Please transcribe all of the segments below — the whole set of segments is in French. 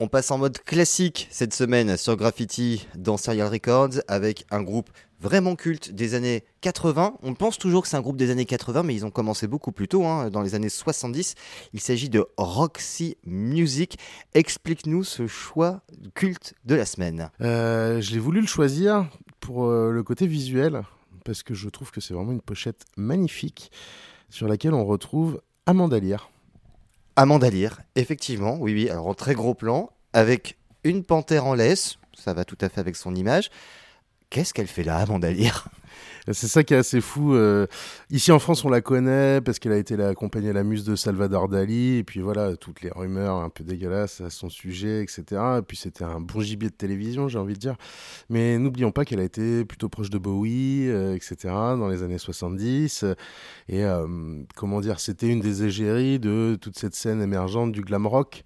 On passe en mode classique cette semaine sur Graffiti dans Serial Records avec un groupe vraiment culte des années 80. On pense toujours que c'est un groupe des années 80, mais ils ont commencé beaucoup plus tôt, hein, dans les années 70. Il s'agit de Roxy Music. Explique-nous ce choix culte de la semaine. Euh, je l'ai voulu le choisir pour euh, le côté visuel, parce que je trouve que c'est vraiment une pochette magnifique sur laquelle on retrouve Amanda Lear. Amanda effectivement, oui, oui. Alors en très gros plan, avec une panthère en laisse, ça va tout à fait avec son image. Qu'est-ce qu'elle fait là, Amanda Lear? C'est ça qui est assez fou. Euh, ici en France, on la connaît parce qu'elle a été la compagnie à la muse de Salvador Dali. Et puis voilà, toutes les rumeurs un peu dégueulasses à son sujet, etc. Et puis c'était un bon gibier de télévision, j'ai envie de dire. Mais n'oublions pas qu'elle a été plutôt proche de Bowie, euh, etc. dans les années 70. Et euh, comment dire, c'était une des égéries de toute cette scène émergente du glam rock.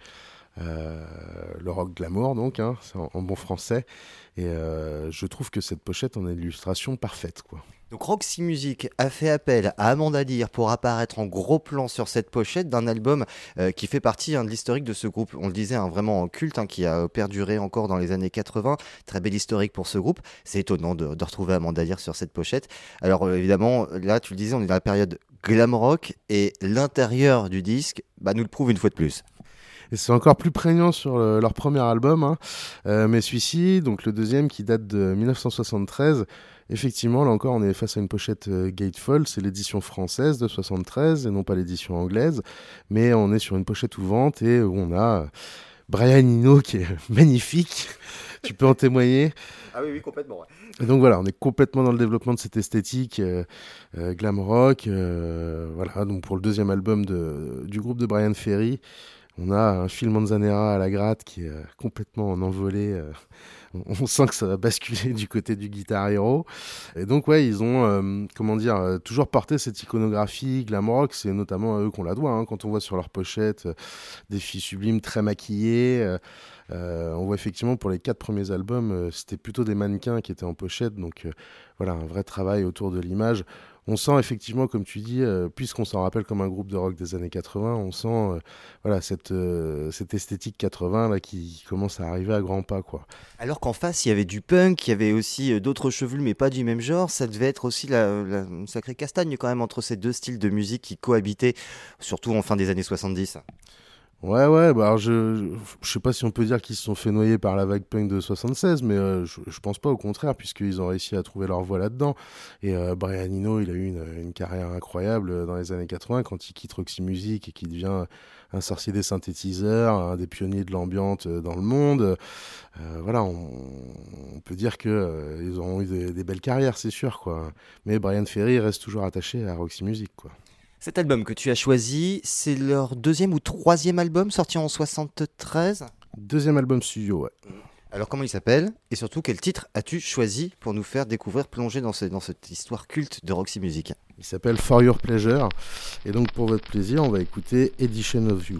Le rock glamour, donc, hein, en, bon français. Et je trouve que cette pochette en est l'illustration parfaite. Quoi. Donc Roxy Music a fait appel à Amanda Lear pour apparaître en gros plan sur cette pochette d'un album euh, qui fait partie hein, de l'historique de ce groupe. On le disait, un vraiment culte hein, qui a perduré encore dans les années 80. Très bel historique pour ce groupe. C'est étonnant de, retrouver Amanda Lear sur cette pochette. Alors euh, évidemment, là tu le disais, on est dans la période glam rock et l'intérieur du disque bah, nous le prouve une fois de plus. Et c'est encore plus prégnant sur leur premier album, hein. euh, mais celui-ci, donc le deuxième qui date de 1973, Effectivement, là encore, on est face à une pochette euh, Gatefold, c'est l'édition française de 73 et non pas l'édition anglaise, mais on est sur une pochette ouverte et où on a Brian Eno qui est magnifique, tu peux en témoigner. Ah oui, oui, complètement. Et donc voilà, on est complètement dans le développement de cette esthétique euh, euh, glam rock. voilà, donc pour le deuxième album de, du groupe de Brian Ferry, on a un Phil Manzanera à la gratte qui est complètement en envolée on sent que ça va basculer du côté du Guitar Hero. Et donc, ouais, ils ont, euh, comment dire, euh, toujours porté cette iconographie glam rock. C'est notamment à eux qu'on la doit. Hein, quand on voit sur leur pochette euh, des filles sublimes très maquillées. on voit effectivement pour les quatre premiers albums, c'était plutôt des mannequins qui étaient en pochette. Donc, voilà, un vrai travail autour de l'image on sent effectivement, comme tu dis, euh, puisqu'on s'en rappelle comme un groupe de rock des années 80, on sent euh, voilà cette, euh, cette esthétique 80 là qui commence à arriver à grands pas quoi. Alors qu'en face il y avait du punk, il y avait aussi d'autres chevelus mais pas du même genre, ça devait être aussi la, sacrée castagne quand même entre ces deux styles de musique qui cohabitaient, surtout en fin des années 70. Ouais, ouais, bah alors je, je, sais pas si on peut dire qu'ils se sont fait noyer par la vague punk de 76, mais euh, je, je, pense pas au contraire, puisqu'ils ont réussi à trouver leur voie là-dedans. Et euh, Brian Eno, il a eu une, une, carrière incroyable euh, dans les années 80 quand il quitte Roxy Music et qu'il devient un sorcier des synthétiseurs, un des pionniers de l'ambiance dans le monde. voilà, on, peut dire que ils ont eu des, des belles carrières, c'est sûr, quoi. Mais Brian Ferry reste toujours attaché à Roxy Music, quoi. Cet album que tu as choisi, c'est leur deuxième ou troisième album sorti en 73 Deuxième album studio, ouais. Alors comment il s'appelle? Et surtout, quel titre as-tu choisi pour nous faire découvrir, plonger dans, dans cette histoire culte de Roxy Music? Il s'appelle For Your Pleasure. Et donc pour votre plaisir, on va écouter Edition of You.